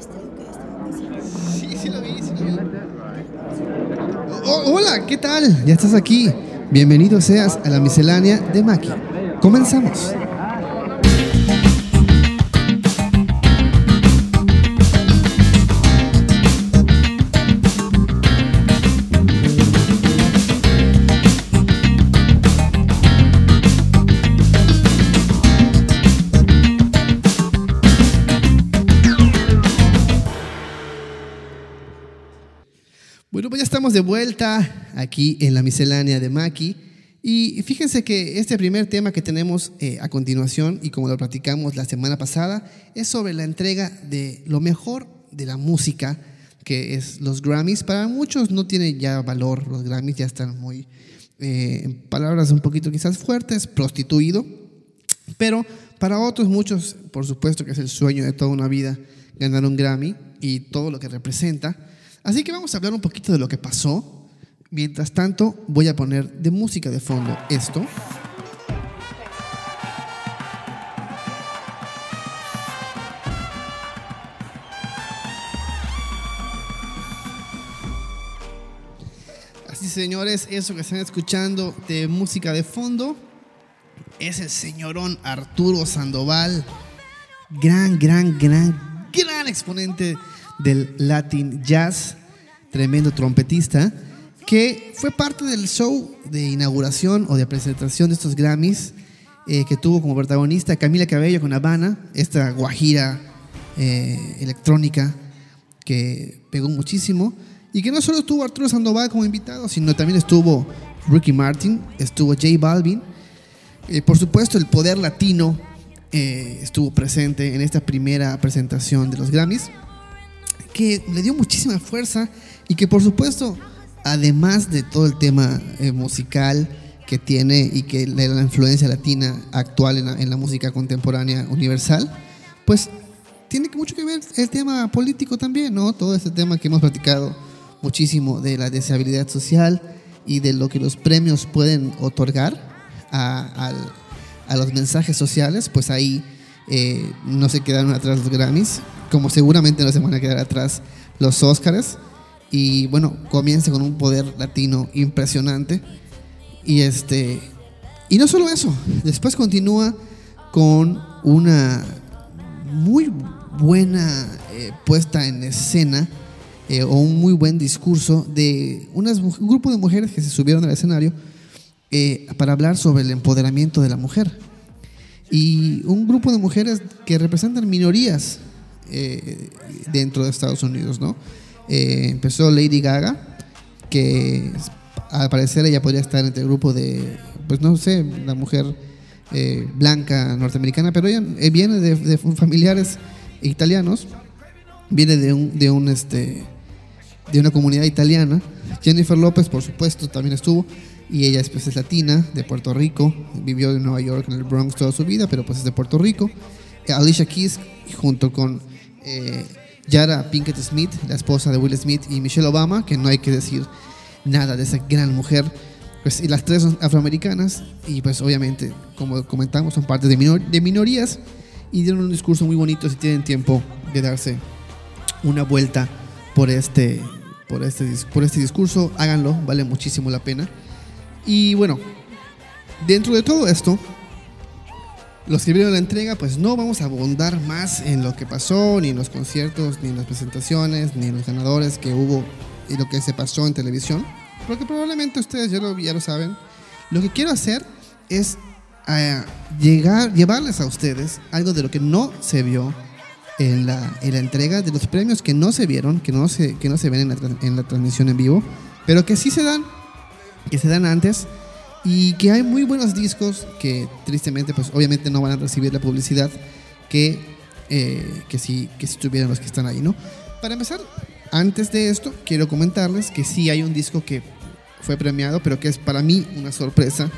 Sí, sí sí lo vi. Oh, hola, ¿qué tal? Ya estás aquí. Bienvenido seas a la miscelánea de Maki. Comenzamos. Estamos de vuelta aquí en la miscelánea de Maki. Y fíjense que este primer tema que tenemos eh, a continuación, y como lo platicamos la semana pasada, es sobre la entrega de lo mejor de la música, que es los Grammys. Para muchos no tiene ya valor, los Grammys ya están muy, eh, en palabras un poquito quizás fuertes, prostituido. Pero para otros, muchos, por supuesto que es el sueño de toda una vida ganar un Grammy y todo lo que representa. Así que vamos a hablar un poquito de lo que pasó. Mientras tanto, voy a poner de música de fondo esto. Así señores, eso que están escuchando de música de fondo es el señorón Arturo Sandoval, gran, gran, gran, gran exponente del Latin Jazz, tremendo trompetista, que fue parte del show de inauguración o de presentación de estos Grammys, eh, que tuvo como protagonista Camila Cabello con Habana, esta guajira eh, electrónica que pegó muchísimo, y que no solo estuvo Arturo Sandoval como invitado, sino también estuvo Ricky Martin, estuvo J Balvin, eh, por supuesto el poder latino estuvo presente en esta primera presentación de los Grammys que le dio muchísima fuerza y que por supuesto, además de todo el tema eh, musical que tiene y que la, la influencia latina actual en la, en la, música contemporánea universal, pues tiene mucho que ver el tema político también, ¿no? Todo este tema que hemos platicado muchísimo de la deseabilidad social y de lo que los premios pueden otorgar a los mensajes sociales, pues ahí eh, no se quedaron atrás los Grammys, como seguramente no se van a quedar atrás los Oscars. Y bueno, comienza con un poder latino impresionante. Y este. Y no solo eso, después continúa con una muy buena eh, puesta en escena eh, o un muy buen discurso de unas, un grupo de mujeres que se subieron al escenario eh, para hablar sobre el empoderamiento de la mujer. Y un grupo de mujeres que representan minorías eh, dentro de Estados Unidos, ¿no? Eh, empezó Lady Gaga, que al parecer ella podría estar entre el grupo de, pues no sé, la mujer eh, blanca norteamericana, pero ella viene de, de, familiares italianos, viene de un, de un este, de una comunidad italiana. Jennifer López, por supuesto, también estuvo y ella pues, es latina, de Puerto Rico, vivió en Nueva York, en el Bronx toda su vida, pero pues es de Puerto Rico. Alicia Keys, junto con eh, Yara Pinkett Smith, la esposa de Will Smith, y Michelle Obama, que no hay que decir nada de esa gran mujer. Pues, y las tres son afroamericanas y pues obviamente, como comentamos, son parte de, de minorías y dieron un discurso muy bonito si tienen tiempo de darse una vuelta por este, por este, por este discurso, háganlo, vale muchísimo la pena. Y bueno, dentro de todo esto, los que vieron la entrega, pues no vamos a abundar más en lo que pasó, ni en los conciertos, ni en las presentaciones, ni en los ganadores que hubo y lo que se pasó en televisión, porque probablemente ustedes ya lo, ya lo saben. Lo que quiero hacer es uh, llegar, llevarles a ustedes algo de lo que no se vio en la, en la entrega, de los premios que no se vieron, que no se, que no se ven en la, en la transmisión en vivo, pero que sí se dan, que se dan antes y que hay muy buenos discos que tristemente pues obviamente no van a recibir la publicidad que, eh, que, sí, que si tuvieran los que están ahí, ¿no? Para empezar, antes de esto, quiero comentarles que sí hay un disco que fue premiado, pero que es para mí una sorpresa,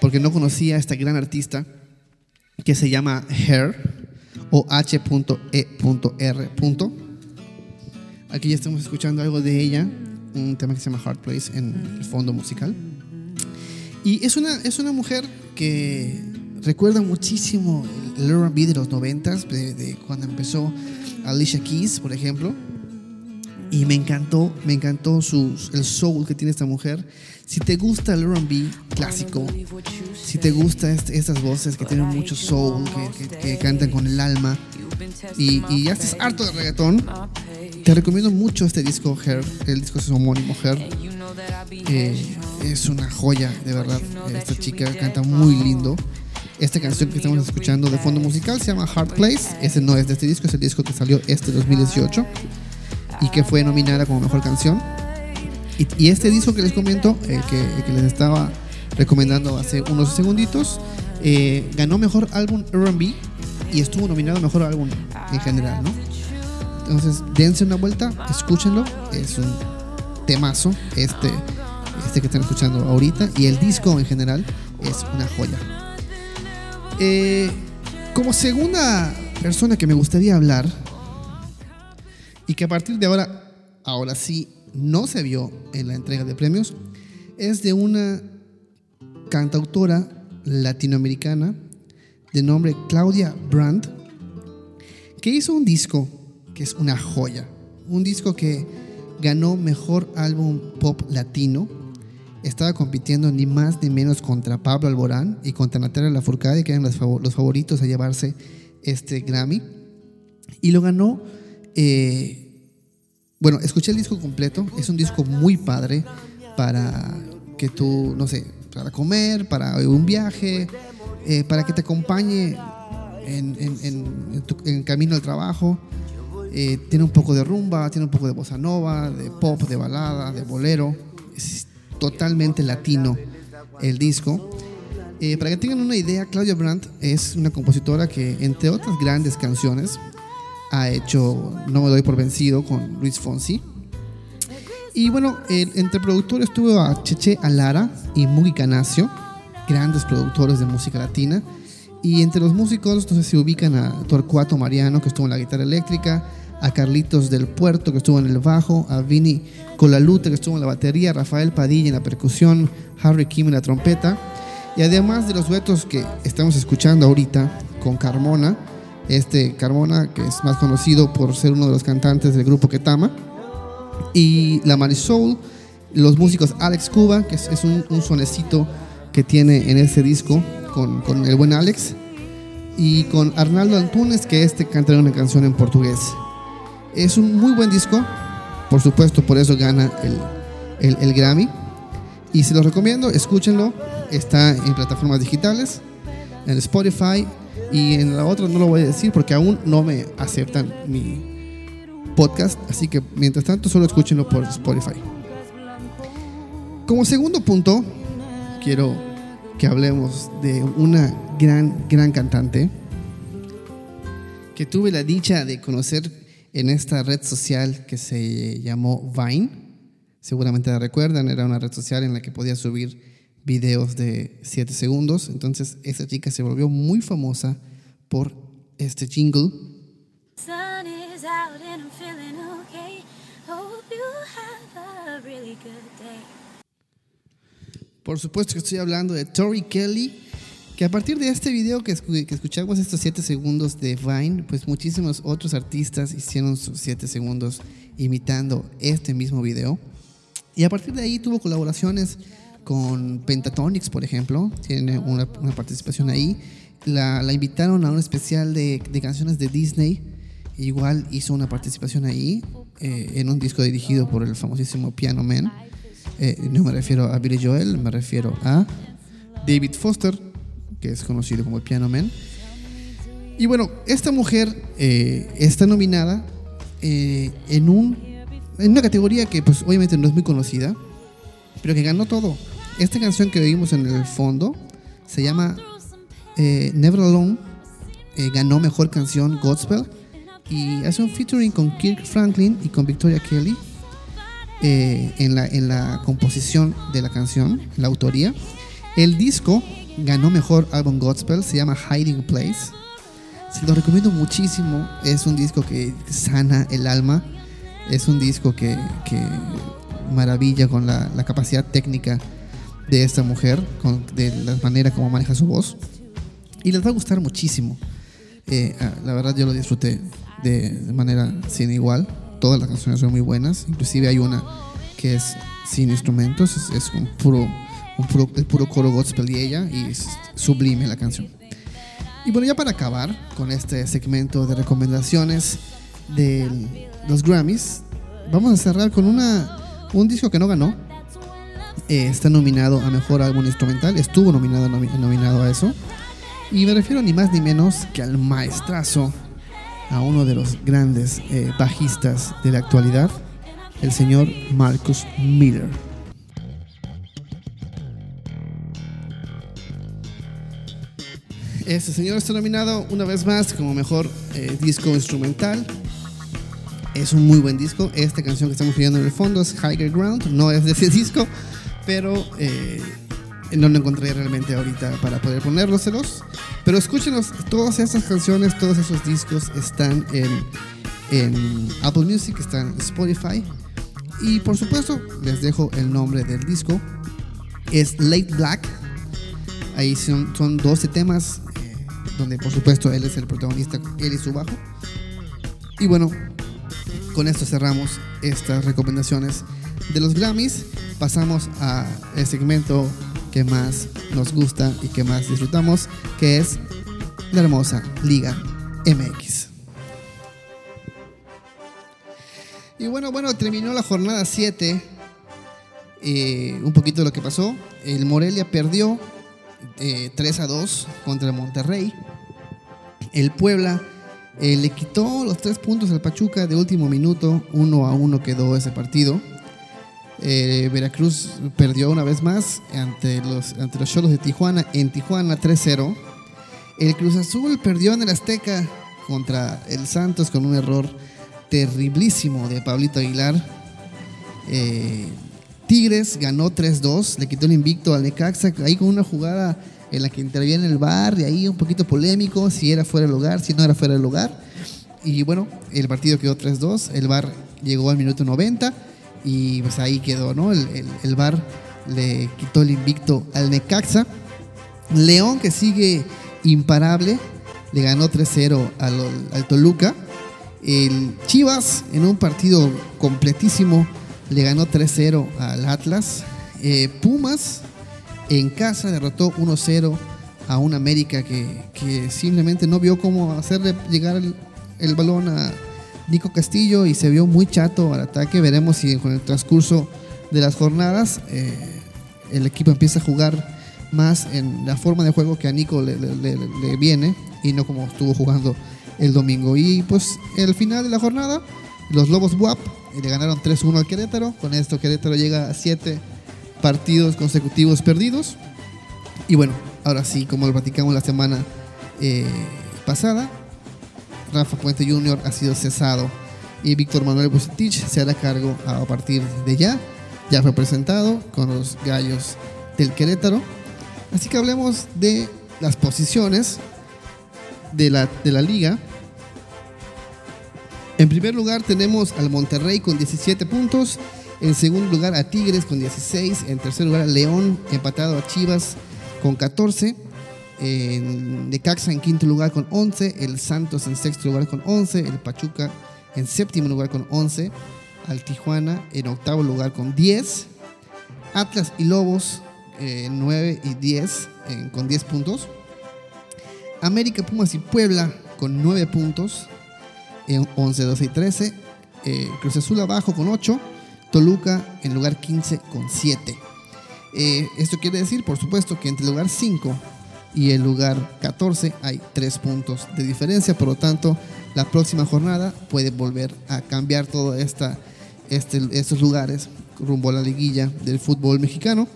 porque no conocía a esta gran artista que se llama Her o H.E.R. Aquí ya estamos escuchando algo de ella, un tema que se llama Hard Place en el fondo musical. Y es una, es una mujer que recuerda muchísimo el, R&B de los noventas, de, de cuando empezó Alicia Keys, por ejemplo. Y me encantó, me encantó su, el soul que tiene esta mujer. Si te gusta el R&B clásico, si te gusta este, estas voces que tienen mucho soul, que, que- que cantan con el alma, y, y ya estás harto de reggaetón, te recomiendo mucho este disco, Her. El disco es homónimo, Her. Eh, es una joya, de verdad. Esta chica canta muy lindo. Esta canción que estamos escuchando de fondo musical se llama Hard Place. Ese no es de este disco, es el disco que salió este 2018 y que fue nominada como mejor canción. Y, y este disco que les comento, el que, el que les estaba recomendando hace unos segunditos, eh, ganó mejor álbum RB y estuvo nominado mejor álbum en general, ¿no? Entonces, dense una vuelta, escúchenlo, es un temazo este, este que están escuchando ahorita y el disco en general es una joya. Eh, como segunda persona que me gustaría hablar y que a partir de ahora, ahora sí, no se vio en la entrega de premios, es de una cantautora latinoamericana de nombre Claudia Brandt, que hizo un disco que es una joya, un disco que ganó mejor álbum pop latino, estaba compitiendo ni más ni menos contra Pablo Alborán y contra Natalia Lafourcade, que eran los, fav- los favoritos a llevarse este Grammy, y lo ganó eh, bueno, escuché el disco completo. Es un disco muy padre para que tú, no sé, para comer, para un viaje, eh, para que te acompañe en, en camino al trabajo. Eh, tiene un poco de rumba, tiene un poco de bossa nova, de pop, de balada, de bolero. Es totalmente latino el disco. Eh, para que tengan una idea, Claudia Brandt es una compositora que, entre otras grandes canciones, ha hecho No me doy por vencido con Luis Fonsi. Y bueno, el- entre productores estuvo a Cheche Alara y Mugi Canacio, grandes productores de música latina. Y entre los músicos, no sé si ubican a Torcuato Mariano, que estuvo en la guitarra eléctrica, a Carlitos del Puerto, que estuvo en el bajo, a Vini Colalute, que estuvo en la batería, Rafael Padilla en la percusión, Harry Kim en la trompeta. Y además de los duetos que estamos escuchando ahorita con Carmona, este Carmona, que es más conocido por ser uno de los cantantes del grupo Ketama, y la Marisol, los músicos Alex Cuba, que es, un, un sonecito que tiene en ese disco con, con el buen Alex, y con Arnaldo Antunes, que este canta una canción en portugués. Es un muy buen disco, por supuesto, por eso gana el, el- Grammy. Y se los recomiendo, escúchenlo. Está en plataformas digitales, en Spotify y en la otra no lo voy a decir porque aún no me aceptan mi podcast. Así que mientras tanto, solo escúchenlo por Spotify. Como segundo punto, quiero que hablemos de una gran, gran cantante que tuve la dicha de conocer en esta red social que se llamó Vine. Seguramente la recuerdan, era una red social en la que podía subir videos de 7 segundos. Entonces, esa chica se volvió muy famosa por este jingle. Por supuesto que estoy hablando de Tori Kelly, que a partir de este video que, que escuchamos estos 7 segundos de Vine, pues muchísimos otros artistas hicieron sus 7 segundos imitando este mismo video. Y a partir de ahí tuvo colaboraciones con Pentatonix, por ejemplo, tiene una, una participación ahí. La, la invitaron a un especial de, de canciones de Disney, igual hizo una participación ahí, eh, en un disco dirigido por el famosísimo Piano Man. Eh, no me refiero a Billy Joel, me refiero a David Foster, que es conocido como el Piano Man. Y bueno, esta mujer eh, está nominada eh, en, un, en una categoría que pues obviamente no es muy conocida, pero que ganó todo. Esta canción que oímos en el fondo se llama eh, Never Alone, ganó mejor canción Godspell y hace un featuring con Kirk Franklin y con Victoria Kelly en, la, en la composición de la canción, la autoría. El disco ganó mejor álbum Godspell, se llama Hiding Place. Se lo recomiendo muchísimo. Es un disco que sana el alma. Es un disco que, que maravilla con la, la capacidad técnica de esta mujer, con, de la manera como maneja su voz. Y les va a gustar muchísimo. Eh, ah, la verdad yo lo disfruté de, de manera sin igual. Todas las canciones son muy buenas. Inclusive hay una que es sin instrumentos. Es, es un puro, un puro, el puro coro gospel y ella. Y es sublime la canción. Y bueno, ya para acabar con este segmento de recomendaciones de los Grammys, vamos a cerrar con una, un disco que no ganó. Eh, está nominado a Mejor Álbum Instrumental, estuvo nominado, nomi- nominado a eso. Y me refiero ni más ni menos que al maestrazo, a uno de los grandes eh, bajistas de la actualidad, el señor Marcus Miller. Este señor está nominado una vez más como mejor eh, disco instrumental. Es un muy buen disco. Esta canción que estamos viendo en el fondo es Higher Ground. No es de ese disco, pero eh, no lo encontré realmente ahorita para poder ponérselos. Pero escúchenos, todas esas canciones, todos esos discos están en, Apple Music, están en Spotify. Y por supuesto, les dejo el nombre del disco. Es Late Black. Ahí son, son 12 temas, donde por supuesto él es el protagonista, él y su bajo. Y bueno, con esto cerramos estas recomendaciones de los Grammys. Pasamos a el segmento que más nos gusta y que más disfrutamos, que es la hermosa Liga MX. Y bueno, bueno, terminó la jornada 7. Eh, un poquito de lo que pasó. El Morelia perdió eh, 3 a 2 contra Monterrey. El Puebla eh, le quitó los 3 puntos al Pachuca de último minuto. 1 a 1 quedó ese partido. Eh, Veracruz perdió una vez más ante los, ante los Cholos de Tijuana en Tijuana 3-0. El Cruz Azul perdió en el Azteca contra el Santos con un error terriblísimo de Pablito Aguilar. Eh, Tigres ganó 3-2, le quitó el invicto al Necaxa, ahí con una jugada en la que interviene el VAR, y ahí un poquito polémico, si era fuera del lugar, si no era fuera del lugar. Y bueno, el partido quedó 3-2, el VAR llegó al minuto 90 y pues ahí quedó, ¿no? El, el, el VAR le quitó el invicto al Necaxa. León, que sigue imparable, le ganó 3-0 al, al Toluca. El Chivas, en un partido completísimo, le ganó 3-0 al Atlas. Eh, Pumas, en casa, derrotó 1-0 a un América que, que simplemente no vio cómo hacerle llegar el, el balón a Nico Castillo y se vio muy chato al ataque. Veremos si con el transcurso de las jornadas eh, el equipo empieza a jugar más en la forma de juego que a Nico le, le- le- le viene y no como estuvo jugando el domingo. Y pues el final de la jornada, los Lobos WAP eh, le ganaron 3-1 al Querétaro. Con esto Querétaro llega a 7 partidos consecutivos perdidos. Y bueno, ahora sí, como lo platicamos la semana eh, pasada, Rafa Puente Jr. ha sido cesado y Víctor Manuel Bucetich se hará cargo a partir de ya. Ya fue presentado con los gallos del Querétaro. Así que hablemos de las posiciones de la, de la liga. En primer lugar tenemos al Monterrey con 17 puntos. En segundo lugar a Tigres con 16. En tercer lugar a León empatado a Chivas con 14. En Necaxa en quinto lugar con 11. El Santos en sexto lugar con 11. El Pachuca en séptimo lugar con 11. Al Tijuana en octavo lugar con 10. Atlas y Lobos eh, 9 y 10 eh, con 10 puntos. América, Pumas y Puebla con 9 puntos en 11, 12 y 13. Eh, Cruz Azul abajo con 8. Toluca en lugar 15 con 7. Eh, esto quiere decir, por supuesto, que entre el lugar 5 y el lugar 14 hay 3 puntos de diferencia. Por lo tanto, la próxima jornada puede volver a cambiar todos este, estos lugares rumbo a la liguilla del fútbol mexicano.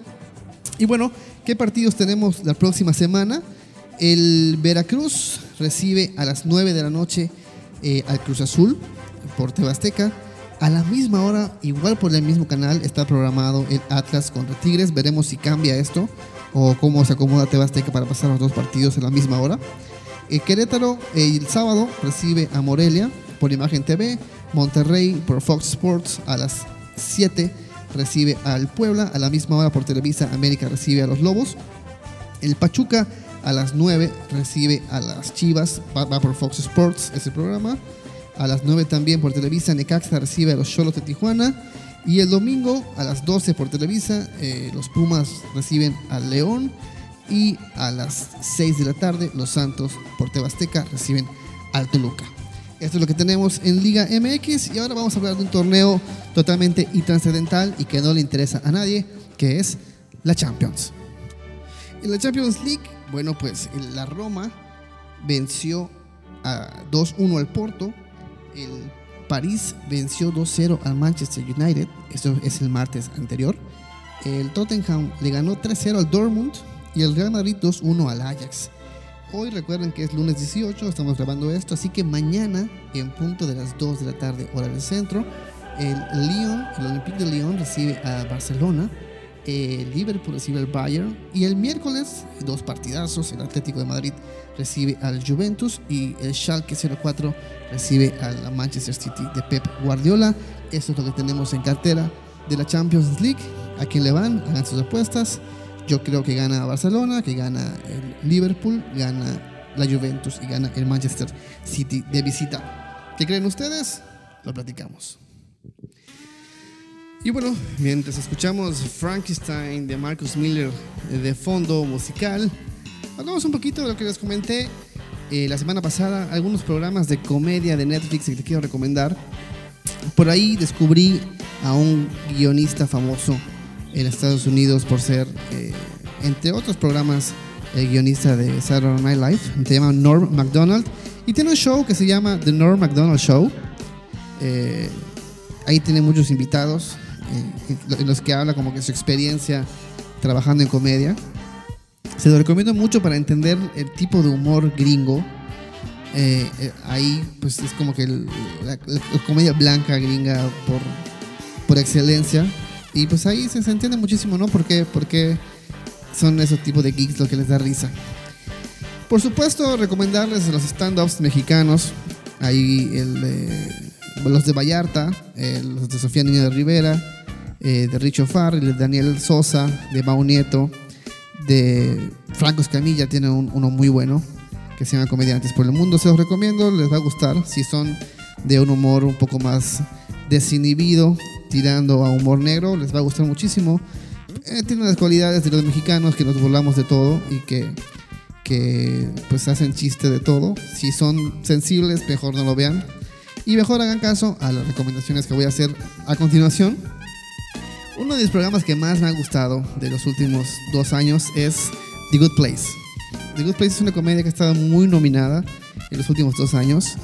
Y bueno, ¿qué partidos tenemos la próxima semana? El Veracruz recibe a las 9 de la noche eh, al Cruz Azul por Tebasteca. A la misma hora, igual por el mismo canal, está programado el Atlas contra Tigres. Veremos si cambia esto o cómo se acomoda Tebasteca para pasar los dos partidos en la misma hora. Eh, Querétaro eh, el sábado recibe a Morelia por Imagen TV. Monterrey por Fox Sports a las 7 recibe al Puebla. A la misma hora por Televisa América recibe a los Lobos. El Pachuca A las 9 recibe a las Chivas, va, por Fox Sports ese programa. A las 9 también por Televisa, Necaxa recibe a los Cholos de Tijuana. Y el domingo a las 12 por Televisa, eh, los Pumas reciben al León. Y a las 6 de la tarde, los Santos por Tebasteca reciben al Toluca. Esto es lo que tenemos en Liga MX. Y ahora vamos a hablar de un torneo totalmente intranscendental y que no le interesa a nadie, que es la Champions. En la Champions League, bueno, pues la Roma venció a 2-1 al Porto. El París venció 2-0 al Manchester United. Esto es el martes anterior. El Tottenham le ganó 3-0 al Dortmund. Y el Real Madrid 2-1 al Ajax. Hoy recuerden que es lunes 18, estamos grabando esto, así que mañana, en punto de las 2 de la tarde, hora del centro, el Lyon, el Olympique de Lyon recibe a Barcelona, el Liverpool recibe al Bayern y el miércoles, dos partidazos, el Atlético de Madrid recibe al Juventus y el Schalke 04 recibe al Manchester City de Pep Guardiola. Eso es lo que tenemos en cartera de la Champions League. ¿A quién le van? Hagan sus apuestas. Yo creo que gana Barcelona, que gana el Liverpool, gana la Juventus y gana el Manchester City de visita. ¿Qué creen ustedes? Lo platicamos. Y bueno, mientras escuchamos Frankenstein de Marcus Miller eh, de fondo musical, hablamos un poquito de lo que les comenté eh, la semana pasada, algunos programas de comedia de Netflix que te quiero recomendar. Por ahí descubrí a un guionista famoso en Estados Unidos por ser, eh, entre otros programas, el guionista de Saturday Night Live. Se llama Norm MacDonald y tiene un show que se llama The Norm MacDonald Show. Eh, ahí tiene muchos invitados en los que habla como que su experiencia trabajando en comedia. Se lo recomiendo mucho para entender el tipo de humor gringo. Eh, eh, ahí pues es como que el- la, la comedia blanca gringa por, por excelencia. Y pues ahí se, se entiende muchísimo, ¿no? ¿Por qué, por qué son esos tipos de geeks lo que les da risa. Por supuesto, recomendarles los stand-ups mexicanos. Ahí el de- los de Vallarta, eh, los de Sofía Niña de Rivera, eh, de Richo Farr, el de Daniel Sosa, de Mau Nieto, de Franco Escamilla, tiene un- uno muy bueno que se llama Comediantes por el Mundo. Se los recomiendo, les va a gustar. Si son de un humor un poco más desinhibido, tirando a humor negro, les va a gustar muchísimo. Eh, tiene las cualidades de los mexicanos que nos burlamos de todo y que, que pues hacen chiste de todo. Si son sensibles, mejor no lo vean. Y mejor hagan caso a las recomendaciones que voy a hacer a continuación. Uno de los programas que más me ha gustado de los últimos dos años es The Good Place. The Good Place es una comedia que ha estado muy nominada en los últimos dos años.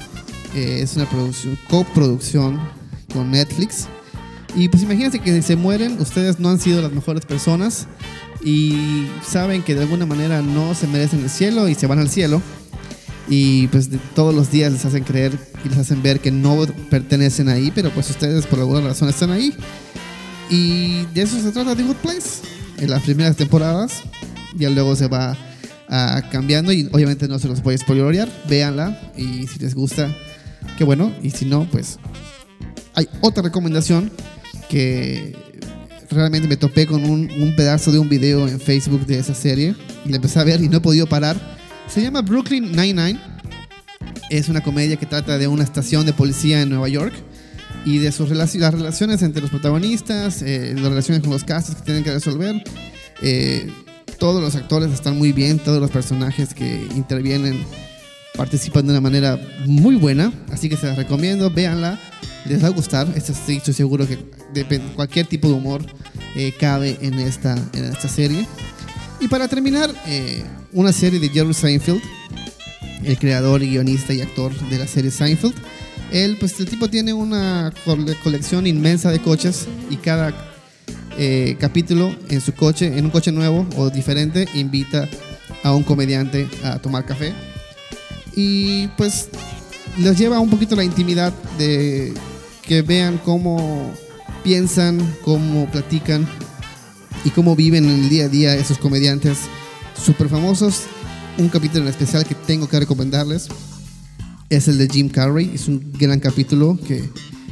Eh, es una producción, coproducción con Netflix. Y pues imagínense que se mueren, ustedes no han sido las mejores personas y saben que de alguna manera no se merecen el cielo y se van al cielo. Y pues de- todos los días les hacen creer y les hacen ver que no pertenecen ahí, pero pues ustedes por alguna razón están ahí. Y de eso se trata The Good Place. En las primeras temporadas, ya luego se va ah, cambiando y obviamente no se los voy a spoilerear. Véanla y si les gusta, qué bueno. Y si no, pues hay otra recomendación que realmente me topé con un, un pedazo de un video en Facebook de esa serie y la empecé a ver y no he podido parar. Se llama Brooklyn Nine-Nine. Es una comedia que trata de una estación de policía en Nueva York y de sus las relaciones entre los protagonistas, eh, las relaciones con los casos que tienen que resolver. Eh, todos los actores están muy bien, todos los personajes que intervienen participan de una manera muy buena, así que se las recomiendo, véanla, les va a gustar, estoy seguro que cualquier tipo de humor eh, cabe en esta, en esta serie. Y para terminar, eh, una serie de Jerry Seinfeld, el creador, guionista y actor de la serie Seinfeld. Él, pues el tipo tiene una cole- colección inmensa de coches y cada eh, capítulo en su coche, en un coche nuevo o diferente, invita a un comediante a tomar café. Y pues les lleva un poquito la intimidad de que vean cómo piensan, cómo platican y cómo viven en el día a día esos comediantes súper famosos. Un capítulo en especial que tengo que recomendarles es el de Jim Carrey. Es un gran capítulo que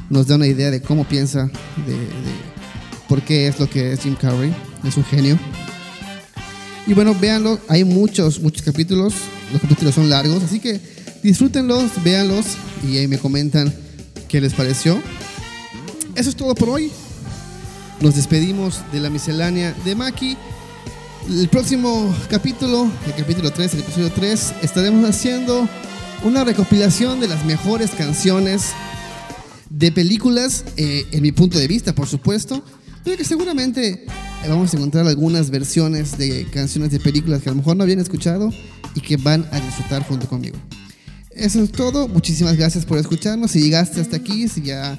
nos da una idea de cómo piensa, de, por qué es lo que es Jim Carrey. Es un genio. Y bueno, véanlo, hay muchos, muchos capítulos, los capítulos son largos, así que disfrútenlos, véanlos y ahí me comentan qué les pareció. Eso es todo por hoy. Nos despedimos de la miscelánea de Maki. El próximo capítulo, el capítulo 3, el episodio 3, estaremos haciendo una recopilación de las mejores canciones de películas, eh, en mi punto de vista, por supuesto, pero que seguramente eh, vamos a encontrar algunas versiones de canciones de películas que a lo mejor no habían escuchado y que van a disfrutar junto conmigo. Eso es todo. Muchísimas gracias por escucharnos. Si llegaste hasta aquí, si ya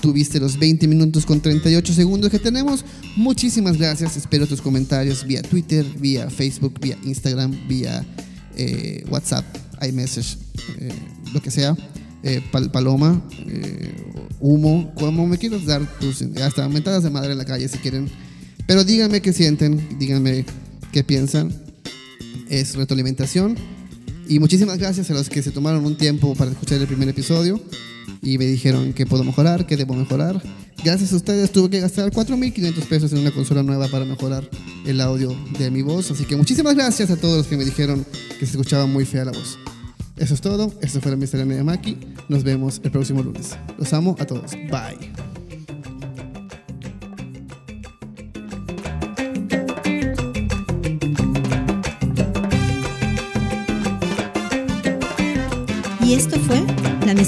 tuviste los 20 minutos con 38 segundos que tenemos, muchísimas gracias. Espero tus comentarios vía Twitter, vía Facebook, vía Instagram, vía eh, WhatsApp, iMessage, eh, lo que sea. Eh, pal- paloma, eh, humo, como me quieras dar tus hasta mentadas de madre en la calle si quieren. Pero díganme qué sienten, díganme qué piensan. Es retroalimentación. Y muchísimas gracias a los que se tomaron un tiempo para escuchar el primer episodio y me dijeron que puedo mejorar, que debo mejorar. Gracias a ustedes tuve que gastar 4.500 pesos en una consola nueva para mejorar el audio de mi voz. Así que muchísimas gracias a todos los que me dijeron que se escuchaba muy fea la voz. Eso es todo. Esto fue la Miscelánea de Maki. Nos vemos el próximo lunes. Los amo a todos. Bye.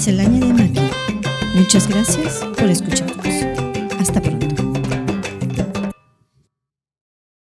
Miscelánea de Maki. Muchas gracias por escucharnos.